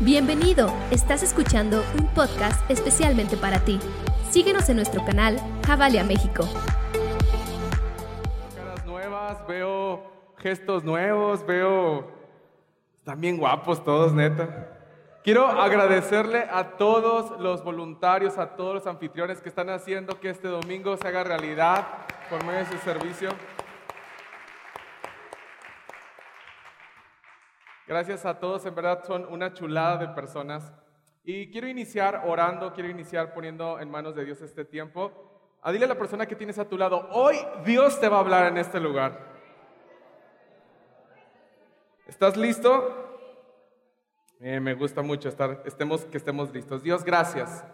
Bienvenido, estás escuchando un podcast especialmente para ti. Síguenos en nuestro canal Javalia México. Caras nuevas, veo gestos nuevos, veo... Están bien guapos todos, neta. Quiero agradecerle a todos los voluntarios, a todos los anfitriones que están haciendo que este domingo se haga realidad por medio de su servicio. Gracias a todos, en verdad son una chulada de personas. Y quiero iniciar orando, quiero iniciar poniendo en manos de Dios este tiempo. A dile a la persona que tienes a tu lado, hoy Dios te va a hablar en este lugar. ¿Estás listo? Eh, me gusta mucho estar, estemos, que estemos listos. Dios, gracias.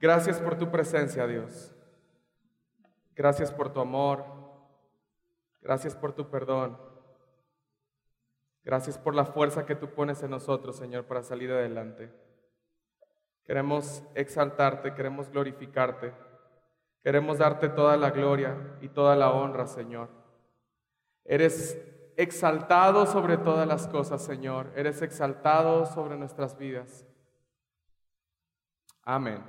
Gracias por tu presencia, Dios. Gracias por tu amor. Gracias por tu perdón. Gracias por la fuerza que tú pones en nosotros, Señor, para salir adelante. Queremos exaltarte, queremos glorificarte, queremos darte toda la gloria y toda la honra, Señor. Eres exaltado sobre todas las cosas, Señor. Eres exaltado sobre nuestras vidas. Amén.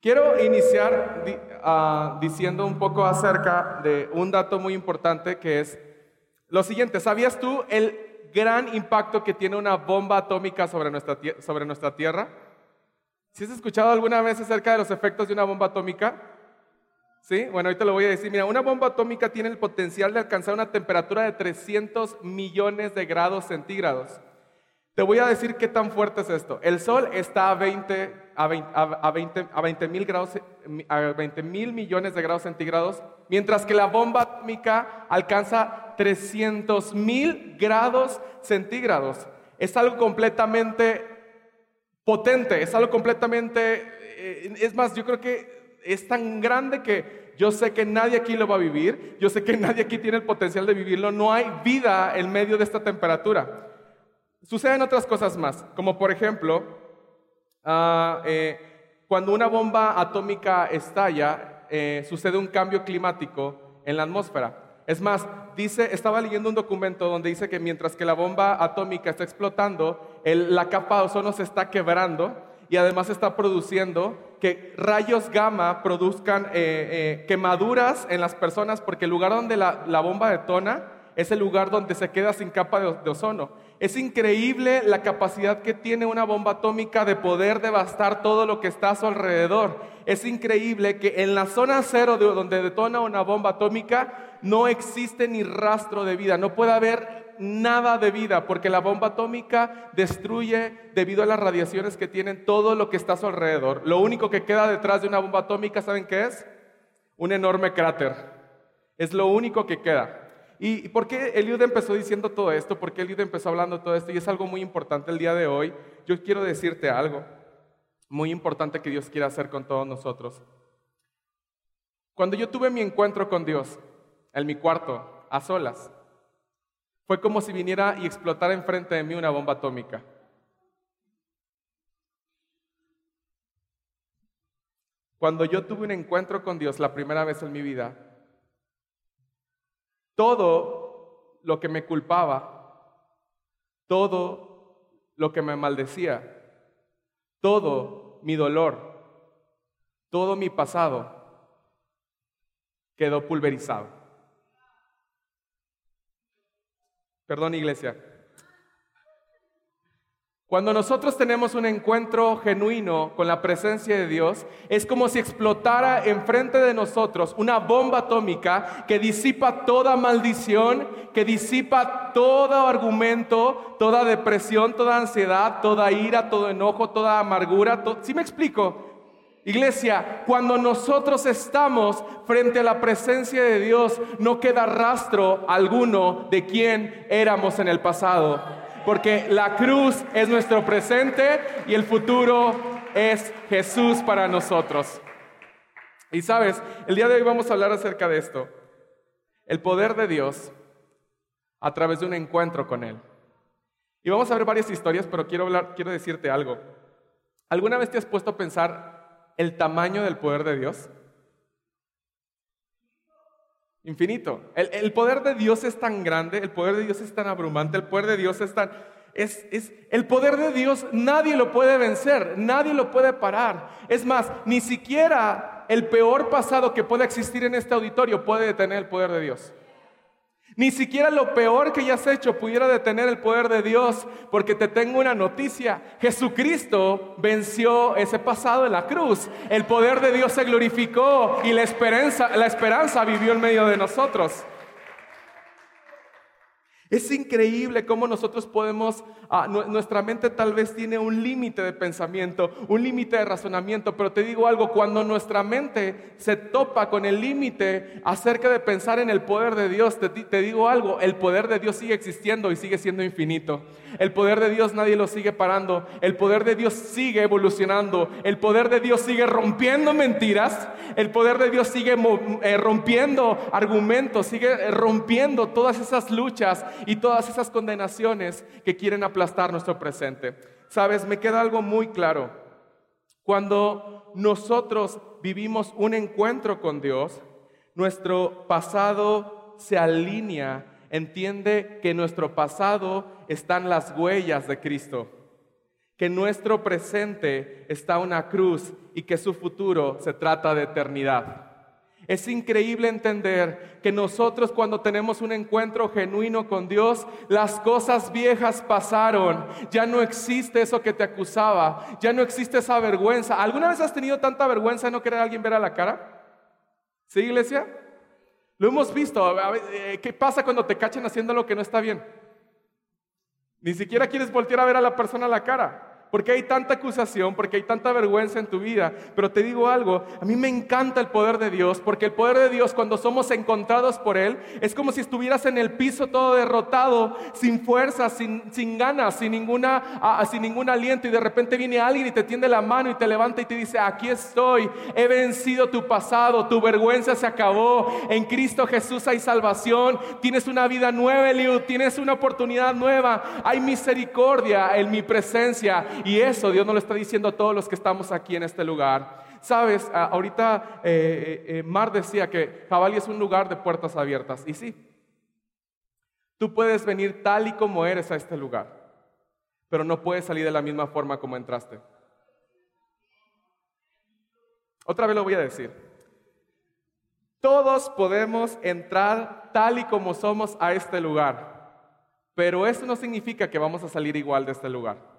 Quiero iniciar ah, diciendo un poco acerca de un dato muy importante que es lo siguiente, ¿sabías tú el gran impacto que tiene una bomba atómica sobre nuestra, sobre nuestra Tierra? ¿Si has escuchado alguna vez acerca de los efectos de una bomba atómica? ¿Sí? Bueno, ahorita lo voy a decir. Mira, una bomba atómica tiene el potencial de alcanzar una temperatura de 300 millones de grados centígrados. Te voy a decir qué tan fuerte es esto. El Sol está a 20, a 20, a 20, mil grados, a 20 mil millones de grados centígrados, mientras que la bomba atómica alcanza 300 mil grados centígrados. Es algo completamente potente, es algo completamente, eh, es más, yo creo que es tan grande que yo sé que nadie aquí lo va a vivir, yo sé que nadie aquí tiene el potencial de vivirlo, no hay vida en medio de esta temperatura. Suceden otras cosas más, como por ejemplo, ah, eh, cuando una bomba atómica estalla, eh, sucede un cambio climático en la atmósfera. Es más, dice, estaba leyendo un documento donde dice que mientras que la bomba atómica está explotando, la capa de ozono se está quebrando y además está produciendo que rayos gamma produzcan eh, quemaduras en las personas porque el lugar donde la, la bomba detona es el lugar donde se queda sin capa de, ozono. Es increíble la capacidad que tiene una bomba atómica de poder devastar todo lo que está a su alrededor. Es increíble que en la zona cero de donde detona una bomba atómica no existe ni rastro de vida, no puede haber nada de vida, porque la bomba atómica destruye debido a las radiaciones que tienen todo lo que está a su alrededor. Lo único que queda detrás de una bomba atómica, ¿saben qué es? Un enorme cráter. Es lo único que queda. ¿Y por qué Eliud empezó diciendo todo esto? ¿Por qué Eliud empezó hablando todo esto? Y es algo muy importante el día de hoy. Yo quiero decirte algo muy importante que Dios quiere hacer con todos nosotros. Cuando yo tuve mi encuentro con Dios en mi cuarto, a solas, fue como si viniera y explotara enfrente de mí una bomba atómica. Cuando yo tuve un encuentro con Dios la primera vez en mi vida, todo lo que me culpaba, todo lo que me maldecía, todo mi dolor, todo mi pasado quedó pulverizado. Perdón, iglesia. Cuando nosotros tenemos un encuentro genuino con la presencia de Dios, es como si explotara enfrente de nosotros una bomba atómica que disipa toda maldición, que disipa todo argumento, toda depresión, toda ansiedad, toda ira, todo enojo, toda amargura. ¿Sí me explico? Iglesia, cuando nosotros estamos frente a la presencia de Dios, no queda rastro alguno de quién éramos en el pasado porque la cruz es nuestro presente y el futuro es Jesús para nosotros. Y sabes, el día de hoy vamos a hablar acerca de esto, el poder de Dios a través de un encuentro con Él. Y vamos a ver varias historias, pero quiero, hablar, quiero decirte algo. ¿Alguna vez te has puesto a pensar el tamaño del poder de Dios? Infinito. El, poder de Dios es tan grande, el poder de Dios es tan abrumante, el poder de Dios es tan... es, es, el poder de Dios, nadie lo puede vencer, nadie lo puede parar. Es más, ni siquiera el peor pasado que pueda existir en este auditorio puede detener el poder de Dios. Ni siquiera lo peor que hayas hecho pudiera detener el poder de Dios, porque te tengo una noticia. Jesucristo venció ese pasado en la cruz. El poder de Dios se glorificó y la esperanza, la esperanza vivió en medio de nosotros. Es increíble cómo nosotros podemos, ah, nuestra mente tal vez tiene un límite de pensamiento, un límite de razonamiento, pero te digo algo, cuando nuestra mente se topa con el límite acerca de pensar en el poder de Dios, te, digo algo, el poder de Dios sigue existiendo y sigue siendo infinito. El poder de Dios nadie lo sigue parando, el poder de Dios sigue evolucionando, el poder de Dios sigue rompiendo mentiras, el poder de Dios sigue eh, rompiendo argumentos, sigue eh, rompiendo todas esas luchas y todas esas condenaciones que quieren aplastar nuestro presente. Sabes, me queda algo muy claro. Cuando nosotros vivimos un encuentro con Dios, nuestro pasado se alinea, entiende que nuestro pasado están las huellas de Cristo, que nuestro presente está una cruz y que su futuro se trata de eternidad. Es increíble entender que nosotros cuando tenemos un encuentro genuino con Dios, las cosas viejas pasaron. Ya no existe eso que te acusaba. Ya no existe esa vergüenza. ¿Alguna vez has tenido tanta vergüenza de no querer a alguien ver a la cara? ¿Sí, iglesia? Lo hemos visto. Eh, ¿Qué pasa cuando te cachen haciendo lo que no está bien? Ni siquiera quieres voltear a ver a la persona a la cara porque hay tanta acusación, porque hay tanta vergüenza en tu vida. Pero te digo algo, a mí me encanta el poder de Dios, porque el poder de Dios cuando somos encontrados por Él es como si estuvieras en el piso todo derrotado, sin fuerza, sin, sin ganas, sin, ninguna, sin ningún aliento y de repente viene alguien y te tiende la mano y te levanta y te dice, aquí estoy, he vencido tu pasado, tu vergüenza se acabó, en Cristo Jesús hay salvación, tienes una vida nueva, Eliud, tienes una oportunidad nueva, hay misericordia en mi presencia y eso Dios nos lo está diciendo a todos los que estamos aquí en este lugar. Sabes, ahorita eh, eh, eh, Mar decía que Jabali es un lugar de puertas abiertas. Y sí, tú puedes venir tal y como eres a este lugar, pero no puedes salir de la misma forma como entraste. Otra vez lo voy a decir. Todos podemos entrar tal y como somos a este lugar, pero eso no significa que vamos a salir igual de este lugar.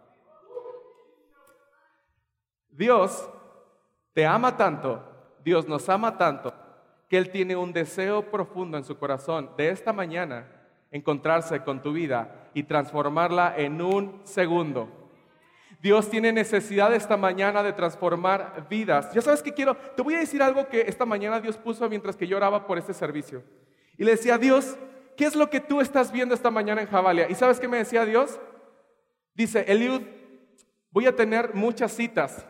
Dios te ama tanto, Dios nos ama tanto, que Él tiene un deseo profundo en su corazón de esta mañana encontrarse con tu vida y transformarla en un segundo. Dios tiene necesidad esta mañana de transformar vidas. Ya sabes que quiero, te voy a decir algo que esta mañana Dios puso mientras que yo oraba por este servicio. Y le decía, Dios, ¿qué es lo que tú estás viendo esta mañana en Javalia? ¿Y sabes qué me decía Dios? Dice, Eliud, voy a tener muchas citas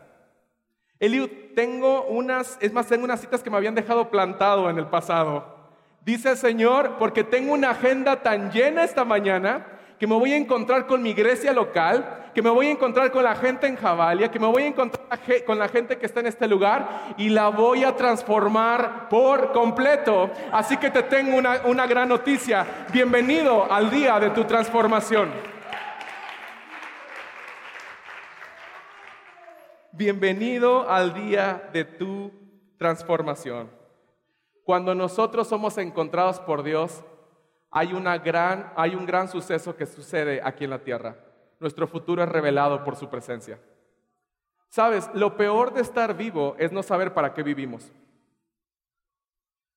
Eliud, tengo unas, es más, tengo unas citas que me habían dejado plantado en el pasado. Dice el Señor, porque tengo una agenda tan llena esta mañana que me voy a encontrar con mi iglesia local, que me voy a encontrar con la gente en Javalia, que me voy a encontrar con la gente que está en este lugar y la voy a transformar por completo. Así que te tengo una, una gran noticia. Bienvenido al día de tu transformación. Bienvenido al día de tu transformación. Cuando nosotros somos encontrados por Dios, hay, una gran, hay un gran suceso que sucede aquí en la tierra. Nuestro futuro es revelado por su presencia. Sabes, lo peor de estar vivo es no saber para qué vivimos.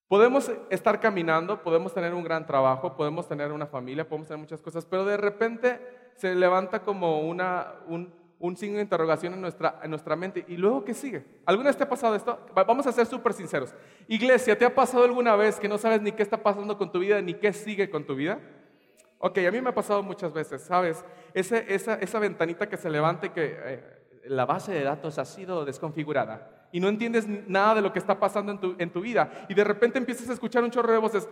Podemos estar caminando, podemos tener un gran trabajo, podemos tener una familia, podemos tener muchas cosas, pero de repente se levanta como una, un, un signo de interrogación en nuestra, en nuestra mente. ¿Y luego qué sigue? ¿Alguna vez te ha pasado esto? Vamos a ser súper sinceros. Iglesia, ¿te ha pasado alguna vez que no sabes ni qué está pasando con tu vida ni qué sigue con tu vida? Ok, a mí me ha pasado muchas veces, ¿sabes? Ese, esa, esa, ventanita que se levanta y que eh, la base de datos ha sido desconfigurada y no entiendes nada de lo que está pasando en tu, en tu vida y de repente empiezas a escuchar un chorro de voces,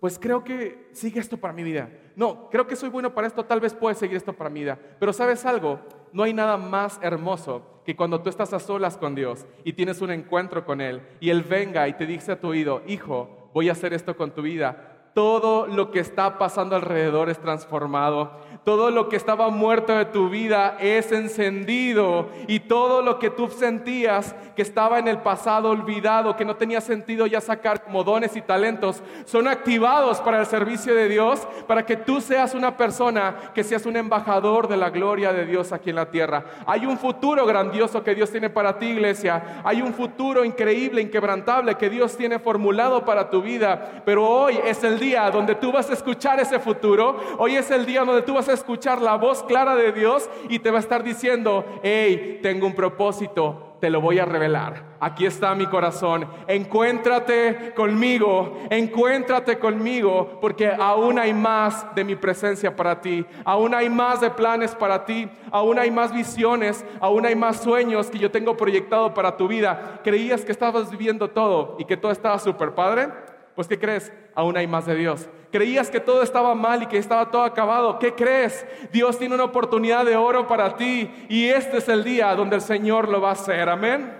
pues creo que sigue esto para mi vida. No, creo que soy bueno para esto, tal vez puede seguir esto para mi vida. Pero sabes algo, no hay nada más hermoso que cuando tú estás a solas con Dios y tienes un encuentro con Él y Él venga y te dice a tu oído, hijo, voy a hacer esto con tu vida. Todo lo que está pasando alrededor es transformado. Todo lo que estaba muerto de tu vida es encendido y todo lo que tú sentías que estaba en el pasado olvidado, que no tenía sentido ya sacar como dones y talentos, son activados para el servicio de Dios, para que tú seas una persona que seas un embajador de la gloria de Dios aquí en la tierra. Hay un futuro grandioso que Dios tiene para ti, iglesia. Hay un futuro increíble, inquebrantable que Dios tiene formulado para tu vida. Pero hoy es el día donde tú vas a escuchar ese futuro. Hoy es el día donde tú vas a escuchar la voz clara de Dios y te va a estar diciendo, hey, tengo un propósito, te lo voy a revelar. Aquí está mi corazón. Encuéntrate conmigo, encuéntrate conmigo, porque aún hay más de mi presencia para ti, aún hay más de planes para ti, aún hay más visiones, aún hay más sueños que yo tengo proyectado para tu vida. ¿Creías que estabas viviendo todo y que todo estaba súper padre? Pues ¿qué crees? Aún hay más de Dios. Creías que todo estaba mal y que estaba todo acabado. ¿Qué crees? Dios tiene una oportunidad de oro para ti y este es el día donde el Señor lo va a hacer. Amén.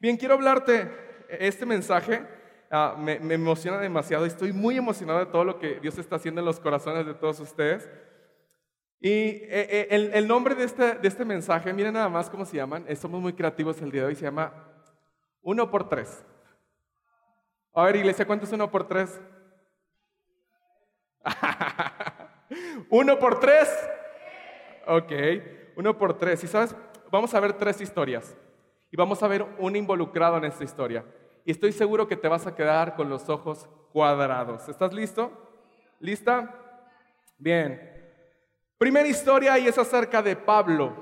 Bien, quiero hablarte este mensaje. Ah, me, emociona demasiado. Estoy muy emocionado de todo lo que Dios está haciendo en los corazones de todos ustedes. Y eh, eh, el, nombre de este, de este mensaje, miren nada más cómo se llaman. Somos muy creativos el día de hoy. Se llama Uno por Tres. A ver, iglesia, ¿cuánto es uno por tres? ¿Uno por tres? Ok, uno por tres. Y sabes, vamos a ver tres historias. Y vamos a ver un involucrado en esta historia. Y estoy seguro que te vas a quedar con los ojos cuadrados. ¿Estás listo? ¿Lista? Bien. Primera historia y es acerca de Pablo,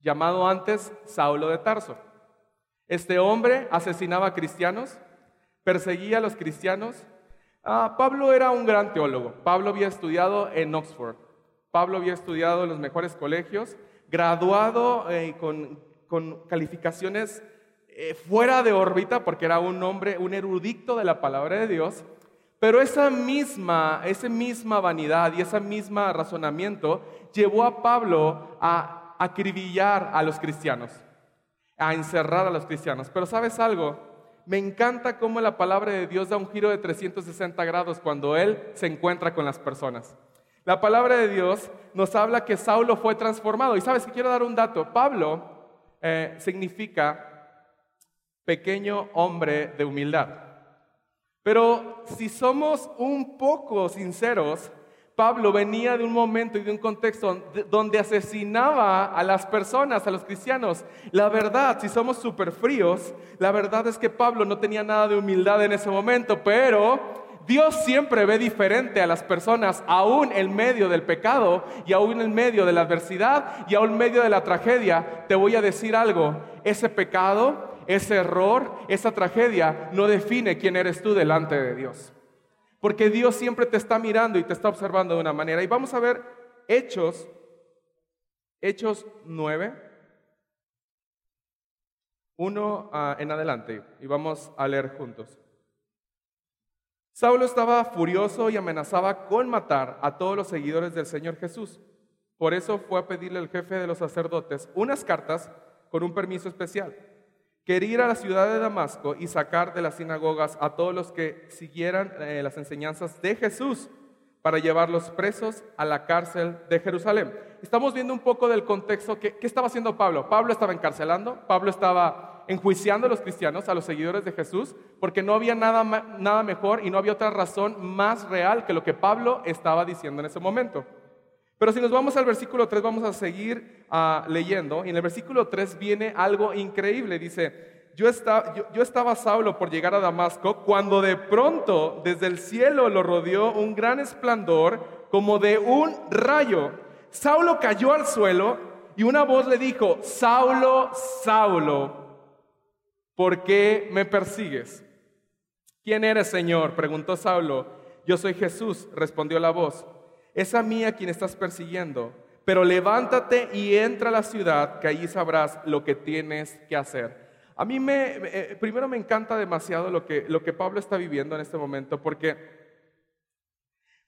llamado antes Saulo de Tarso. Este hombre asesinaba a cristianos, perseguía a los cristianos. Ah, Pablo era un gran teólogo. Pablo había estudiado en Oxford. Pablo había estudiado en los mejores colegios, graduado eh, con, calificaciones eh, fuera de órbita, porque era un hombre, un erudito de la palabra de Dios. Pero esa misma, esa misma vanidad y ese mismo razonamiento llevó a Pablo a acribillar a los cristianos, a encerrar a los cristianos. Pero sabes algo, me encanta cómo la palabra de Dios da un giro de 360 grados cuando Él se encuentra con las personas. La palabra de Dios nos habla que Saulo fue transformado. Y sabes que quiero dar un dato. Pablo eh, significa pequeño hombre de humildad. Pero si somos un poco sinceros, Pablo venía de un momento y de un contexto donde asesinaba a las personas, a los cristianos. La verdad, si somos súper fríos, la verdad es que Pablo no tenía nada de humildad en ese momento, pero Dios siempre ve diferente a las personas, aún en medio del pecado y aún en medio de la adversidad y aún en medio de la tragedia. Te voy a decir algo, ese pecado, ese error, esa tragedia no define quién eres tú delante de Dios. Porque Dios siempre te está mirando y te está observando de una manera. Y vamos a ver Hechos, Hechos 9, 1 ah, en adelante. Y vamos a leer juntos. Saulo estaba furioso y amenazaba con matar a todos los seguidores del Señor Jesús. Por eso fue a pedirle al jefe de los sacerdotes unas cartas con un permiso especial Quería ir a la ciudad de Damasco y sacar de las sinagogas a todos los que siguieran eh, las enseñanzas de Jesús para llevarlos presos a la cárcel de Jerusalén. Estamos viendo un poco del contexto. ¿Qué, qué estaba haciendo Pablo? Pablo estaba encarcelando, Pablo estaba enjuiciando a los cristianos, a los seguidores de Jesús, porque no había nada, nada mejor y no había otra razón más real que lo que Pablo estaba diciendo en ese momento. Pero si nos vamos al versículo 3, vamos a seguir ah, leyendo. Y en el versículo 3 viene algo increíble. Dice, yo estaba, yo, estaba Saulo por llegar a Damasco cuando de pronto desde el cielo lo rodeó un gran esplendor como de un rayo. Saulo cayó al suelo y una voz le dijo, Saulo, Saulo, ¿por qué me persigues? ¿Quién eres, Señor? preguntó Saulo. Yo soy Jesús, respondió la voz es a mí a quien estás persiguiendo. Pero levántate y entra a la ciudad, que allí sabrás lo que tienes que hacer. A mí me, eh, primero me encanta demasiado lo que, lo que Pablo está viviendo en este momento, porque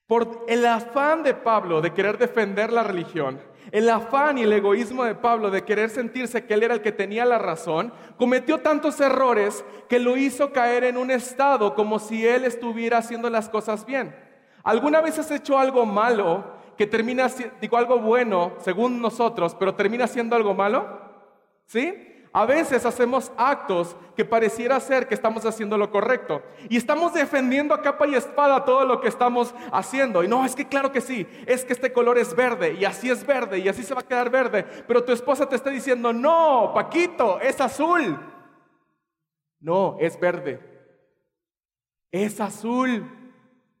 por el afán de Pablo de querer defender la religión, El afán y el egoísmo de Pablo de querer sentirse que él era el que tenía la razón, cometió tantos errores que lo hizo caer en un estado como si él estuviera haciendo las cosas bien. ¿Alguna vez has hecho algo malo que termina, digo algo bueno según nosotros, pero termina siendo algo malo? ¿Sí? A veces hacemos actos que pareciera ser que estamos haciendo lo correcto y estamos defendiendo a capa y espada todo lo que estamos haciendo. Y no, es que claro que sí, es que este color es verde y así es verde y así se va a quedar verde, pero tu esposa te está diciendo, no, Paquito, es azul. No, es verde. Es azul,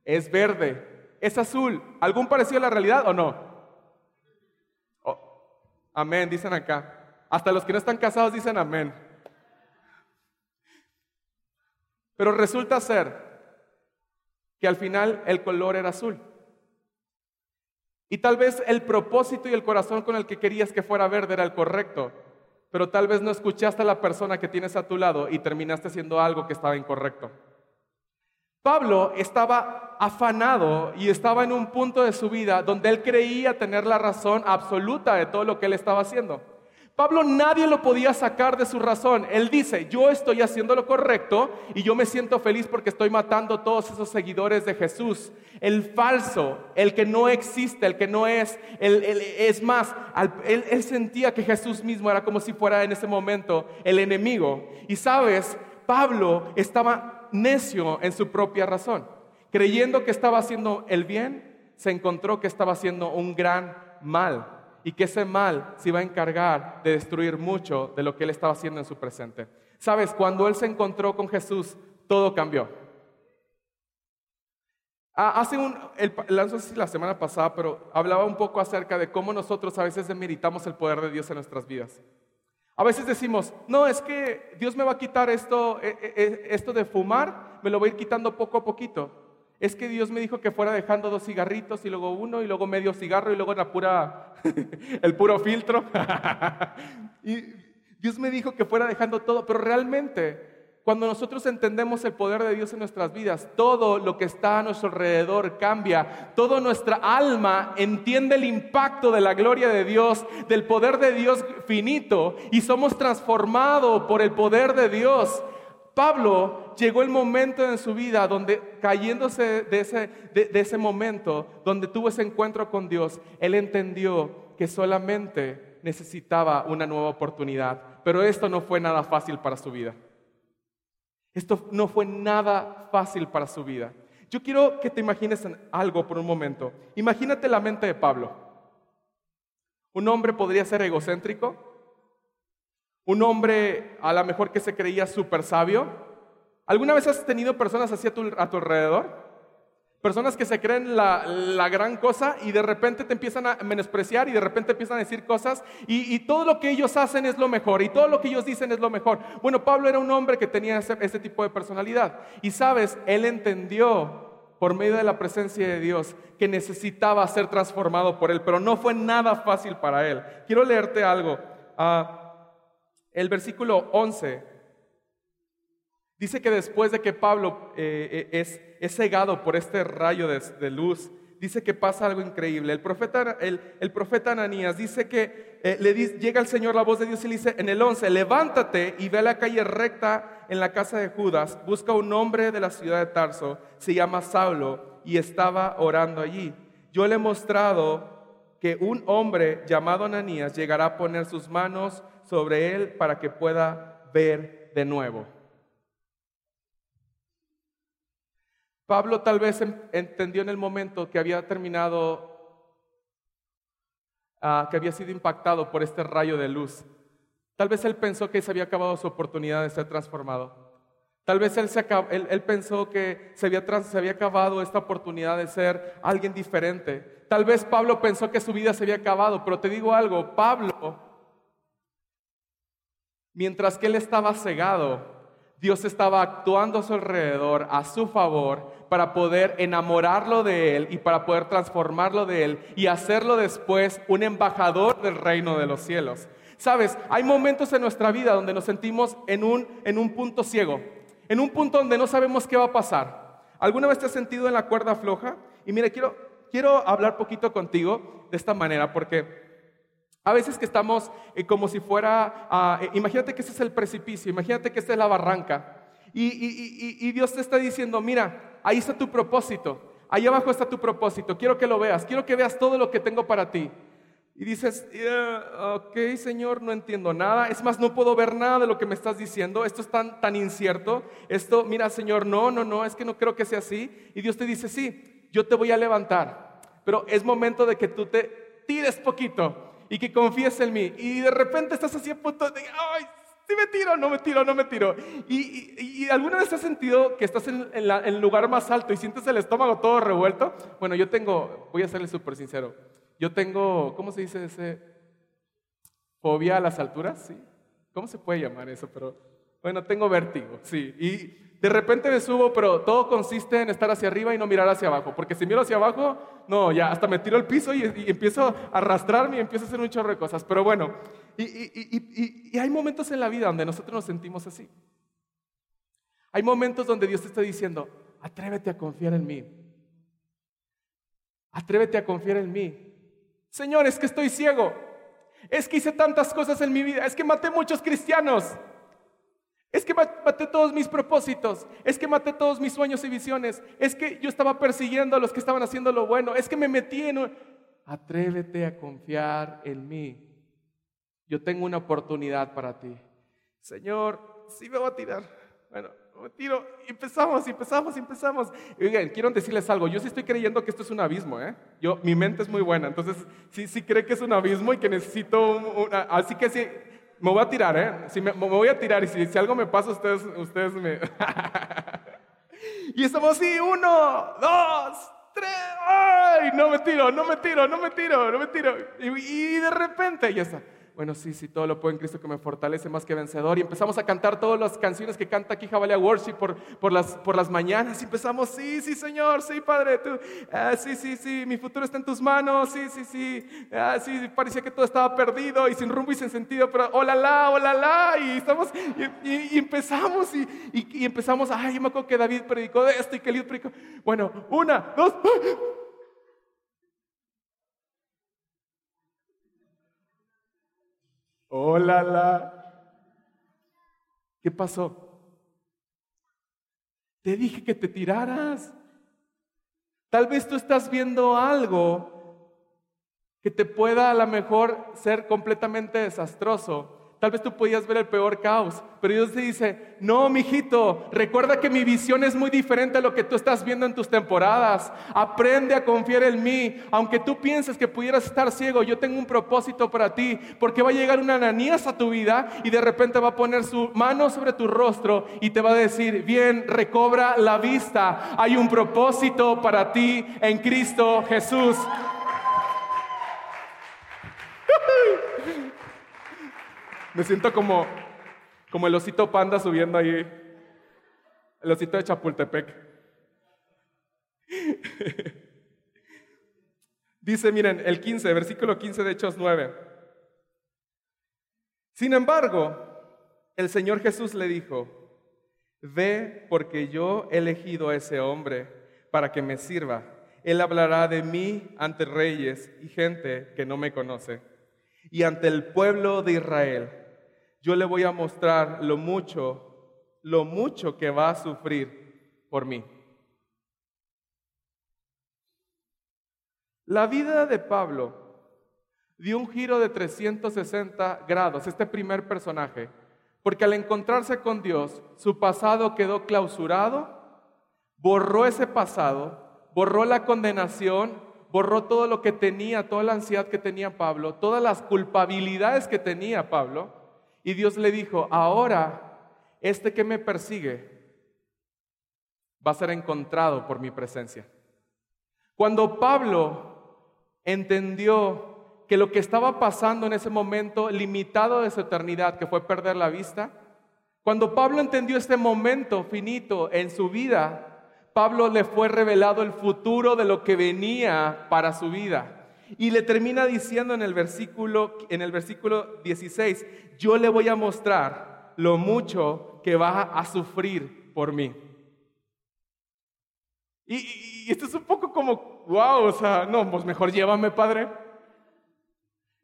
es verde, es azul. ¿Algún parecido a la realidad o no? Oh, amén, dicen acá. Hasta los que no están casados dicen amén. Pero resulta ser que al final el color era azul. Y tal vez el propósito y el corazón con el que querías que fuera verde era el correcto, pero tal vez no escuchaste a la persona que tienes a tu lado y terminaste haciendo algo que estaba incorrecto. Pablo estaba afanado y estaba en un punto de su vida donde él creía tener la razón absoluta de todo lo que él estaba haciendo. Pablo nadie lo podía sacar de su razón. Él dice, yo estoy haciendo lo correcto y yo me siento feliz porque estoy matando todos esos seguidores de Jesús. El falso, el que no existe, el que no es, es más, él, él sentía que Jesús mismo era como si fuera en ese momento el enemigo. Y sabes, Pablo estaba necio en su propia razón. Creyendo que estaba haciendo el bien, se encontró que estaba haciendo un gran mal y que ese mal se iba a encargar de destruir mucho de lo que él estaba haciendo en su presente. Sabes, cuando él se encontró con Jesús, todo cambió. Ah, hace un, el, no sé si la semana pasada, pero hablaba un poco acerca de cómo nosotros a veces demeritamos el poder de Dios en nuestras vidas. A veces decimos, no, es que Dios me va a quitar esto, eh, eh, eh, esto de fumar, me lo va a ir quitando poco a poquito. Es que Dios me dijo que fuera dejando dos cigarritos y luego uno y luego medio cigarro y luego la pura, el puro filtro. Dios me dijo que fuera dejando todo, pero realmente cuando nosotros entendemos el poder de Dios en nuestras vidas, todo lo que está a nuestro alrededor cambia, toda nuestra alma entiende el impacto de la gloria de Dios, del poder de Dios finito y somos transformados por el poder de Dios. Pablo llegó el momento en su vida donde, cayéndose de ese, de, ese momento, donde tuvo ese encuentro con Dios, él entendió que solamente necesitaba una nueva oportunidad. Pero esto no fue nada fácil para su vida. Esto no fue nada fácil para su vida. Yo quiero que te imagines algo por un momento. Imagínate la mente de Pablo. Un hombre podría ser egocéntrico, un hombre a lo mejor que se creía súper sabio. ¿Alguna vez has tenido personas así a tu, alrededor? Personas que se creen la, gran cosa y de repente te empiezan a menospreciar y de repente empiezan a decir cosas y, y, todo lo que ellos hacen es lo mejor y todo lo que ellos dicen es lo mejor. Bueno, Pablo era un hombre que tenía ese, ese tipo de personalidad y sabes, él entendió por medio de la presencia de Dios que necesitaba ser transformado por él, pero no fue nada fácil para él. Quiero leerte algo. Uh, el versículo 11 dice que después de que Pablo eh, eh, es, cegado por este rayo de, luz, dice que pasa algo increíble. El profeta, el, profeta Ananías dice que eh, le llega al Señor la voz de Dios y le dice en el 11, levántate y ve a la calle recta en la casa de Judas, busca un hombre de la ciudad de Tarso, se llama Saulo, y estaba orando allí. Yo le he mostrado que un hombre llamado Ananías llegará a poner sus manos sobre él para que pueda ver de nuevo. Pablo tal vez entendió en el momento que había terminado, ah, que había sido impactado por este rayo de luz. Tal vez él pensó que se había acabado su oportunidad de ser transformado. Tal vez él, pensó que se había, se había acabado esta oportunidad de ser alguien diferente. Tal vez Pablo pensó que su vida se había acabado, pero te digo algo, Pablo Mientras que él estaba cegado, Dios estaba actuando a su alrededor, a su favor, para poder enamorarlo de él y para poder transformarlo de él y hacerlo después un embajador del reino de los cielos. Sabes, hay momentos en nuestra vida donde nos sentimos en un, en un punto ciego, en un punto donde no sabemos qué va a pasar. ¿Alguna vez te has sentido en la cuerda floja? Y mire, quiero, quiero hablar poquito contigo de esta manera, porque A veces que estamos eh, como si fuera, ah, eh, imagínate que ese es el precipicio, imagínate que esta es la barranca. Y, Dios te está diciendo, mira, ahí está tu propósito, ahí abajo está tu propósito, quiero que lo veas, quiero que veas todo lo que tengo para ti. Y dices, ok, Señor, no entiendo nada. Es más, no puedo ver nada de lo que me estás diciendo. Esto es tan, tan incierto. Esto, mira, Señor, no, no, no, es que no creo que sea así. Y Dios te dice, sí, yo te voy a levantar. Pero es momento de que tú te tires poquito y que confíes en mí. Y de repente estás así a punto de, ay, si me tiro, no me tiro, no me tiro. Y, alguna vez has sentido que estás en, el lugar más alto y sientes el estómago todo revuelto. Bueno, yo tengo, voy a serle súper sincero, yo tengo, ¿cómo se dice ese? Fobia a las alturas, ¿sí? ¿Cómo se puede llamar eso? Pero bueno, tengo vértigo, sí. Y de repente me subo, pero todo consiste en estar hacia arriba y no mirar hacia abajo. Porque si miro hacia abajo, no, ya hasta me tiro al piso y, empiezo a arrastrarme y empiezo a hacer un chorro de cosas. Pero bueno, y, y hay momentos en la vida donde nosotros nos sentimos así. Hay momentos donde Dios te está diciendo, atrévete a confiar en mí. Atrévete a confiar en mí. Señor, es que estoy ciego. Es que hice tantas cosas en mi vida. Es que maté muchos cristianos. Es que maté todos mis propósitos. Es que maté todos mis sueños y visiones. Es que yo estaba persiguiendo a los que estaban haciendo lo bueno. Es que me metí en Atrévete a confiar en mí. Yo tengo una oportunidad para ti. Señor, sí me voy a tirar. Bueno, me tiro. Empezamos, y empezamos, y empezamos. oigan, quiero decirles algo. Yo sí estoy creyendo que esto es un abismo, ¿eh? Yo, mi mente es muy buena. Entonces, sí, sí cree que es un abismo y que necesito una... Así que sí me voy a tirar, ¿eh? Si me, voy a tirar y si, algo me pasa, ustedes, ustedes me... y estamos así, uno, dos, tres, ¡ay! No me tiro, no me tiro, no me tiro, no me tiro. Y, y de repente ya está bueno, sí, sí, todo lo puedo en Cristo que me fortalece más que vencedor. Y empezamos a cantar todas las canciones que canta aquí Javalia Worship por, por, las, por las mañanas. Y empezamos, sí, sí, Señor, sí, Padre, tú, ah, sí, sí, sí, mi futuro está en tus manos, sí, sí, sí, ah, sí, parecía que todo estaba perdido y sin rumbo y sin sentido, pero hola, la, hola, la, y estamos, y, empezamos, y, y, empezamos, ay, yo me acuerdo que David predicó esto y que Eliud predicó. Bueno, una, dos, Hola, la. ¿Qué pasó? Te dije que te tiraras. Tal vez tú estás viendo algo que te pueda a lo mejor ser completamente desastroso. Tal vez tú podías ver el peor caos, pero Dios te dice, no, mijito, recuerda que mi visión es muy diferente a lo que tú estás viendo en tus temporadas. Aprende a confiar en mí. Aunque tú pienses que pudieras estar ciego, yo tengo un propósito para ti, porque va a llegar una ananías a tu vida y de repente va a poner su mano sobre tu rostro y te va a decir, bien, recobra la vista. Hay un propósito para ti en Cristo Jesús. Me siento como, como el osito panda subiendo ahí. El osito de Chapultepec. Dice, miren, el 15, versículo 15 de Hechos 9. Sin embargo, el Señor Jesús le dijo, ve porque yo he elegido a ese hombre para que me sirva. Él hablará de mí ante reyes y gente que no me conoce y ante el pueblo de Israel yo le voy a mostrar lo mucho, lo mucho que va a sufrir por mí. La vida de Pablo dio un giro de 360 grados, este primer personaje, porque al encontrarse con Dios, su pasado quedó clausurado, borró ese pasado, borró la condenación, borró todo lo que tenía, toda la ansiedad que tenía Pablo, todas las culpabilidades que tenía Pablo, y Dios le dijo, ahora este que me persigue va a ser encontrado por mi presencia. Cuando Pablo entendió que lo que estaba pasando en ese momento limitado de su eternidad, que fue perder la vista, cuando Pablo entendió este momento finito en su vida, Pablo le fue revelado el futuro de lo que venía para su vida. Y le termina diciendo en el versículo, en el versículo 16, yo le voy a mostrar lo mucho que va a sufrir por mí. Y, esto es un poco como, wow, o sea, no, pues mejor llévame, Padre.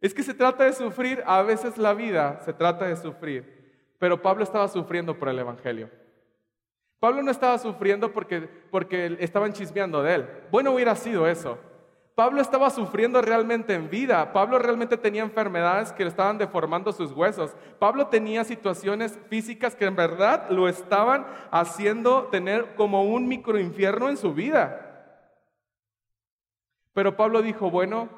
Es que se trata de sufrir, a veces la vida se trata de sufrir, pero Pablo estaba sufriendo por el Evangelio. Pablo no estaba sufriendo porque, porque estaban chismeando de él. Bueno hubiera sido eso. Pablo estaba sufriendo realmente en vida. Pablo realmente tenía enfermedades que le estaban deformando sus huesos. Pablo tenía situaciones físicas que en verdad lo estaban haciendo tener como un microinfierno en su vida. Pero Pablo dijo, bueno,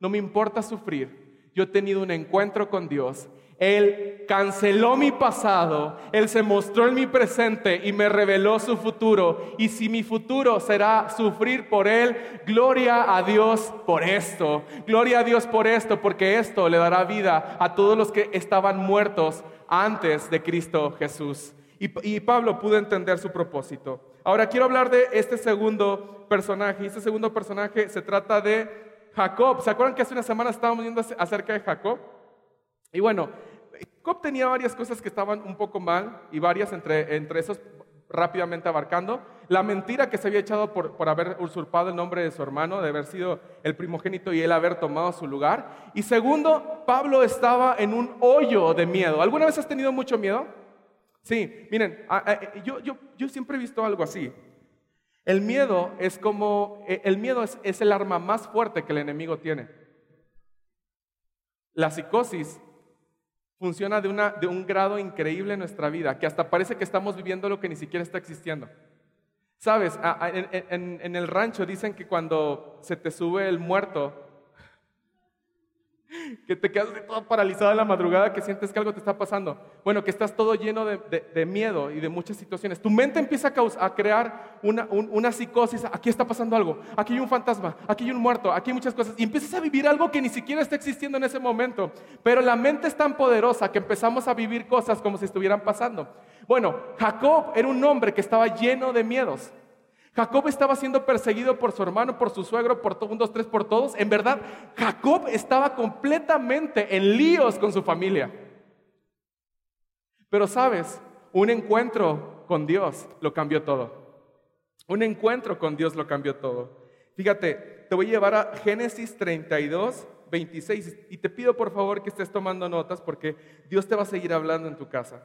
no me importa sufrir. Yo he tenido un encuentro con Dios. Él canceló mi pasado, Él se mostró en mi presente y me reveló su futuro. Y si mi futuro será sufrir por Él, gloria a Dios por esto. Gloria a Dios por esto, porque esto le dará vida a todos los que estaban muertos antes de Cristo Jesús. Y, Pablo pudo entender su propósito. Ahora quiero hablar de este segundo personaje. Y este segundo personaje se trata de Jacob. ¿Se acuerdan que hace una semana estábamos viendo acerca de Jacob? Y bueno, Jacob tenía varias cosas que estaban un poco mal y varias entre, entre esos rápidamente abarcando. La mentira que se había echado por, por, haber usurpado el nombre de su hermano, de haber sido el primogénito y él haber tomado su lugar. Y segundo, Pablo estaba en un hoyo de miedo. ¿Alguna vez has tenido mucho miedo? Sí, miren, yo, yo, yo siempre he visto algo así. El miedo es como, e, el miedo es, el arma más fuerte que el enemigo tiene. La psicosis funciona de, una, de, un grado increíble en nuestra vida, que hasta parece que estamos viviendo lo que ni siquiera está existiendo. Sabes, en, en, el rancho dicen que cuando se te sube el muerto, que te quedas todo paralizado en la madrugada, que sientes que algo te está pasando. Bueno, que estás todo lleno de, miedo y de muchas situaciones. Tu mente empieza a, crear una, psicosis. Aquí está pasando algo. Aquí hay un fantasma. Aquí hay un muerto. Aquí hay muchas cosas. Y empiezas a vivir algo que ni siquiera está existiendo en ese momento. Pero la mente es tan poderosa que empezamos a vivir cosas como si estuvieran pasando. Bueno, Jacob era un hombre que estaba lleno de miedos. Jacob estaba siendo perseguido por su hermano, por su suegro, por un, dos, tres, por todos. En verdad, Jacob estaba completamente en líos con su familia. Pero sabes, un encuentro con Dios lo cambió todo. Un encuentro con Dios lo cambió todo. Fíjate, te voy a llevar a Génesis 32, 26 y te pido por favor que estés tomando notas porque Dios te va a seguir hablando en tu casa.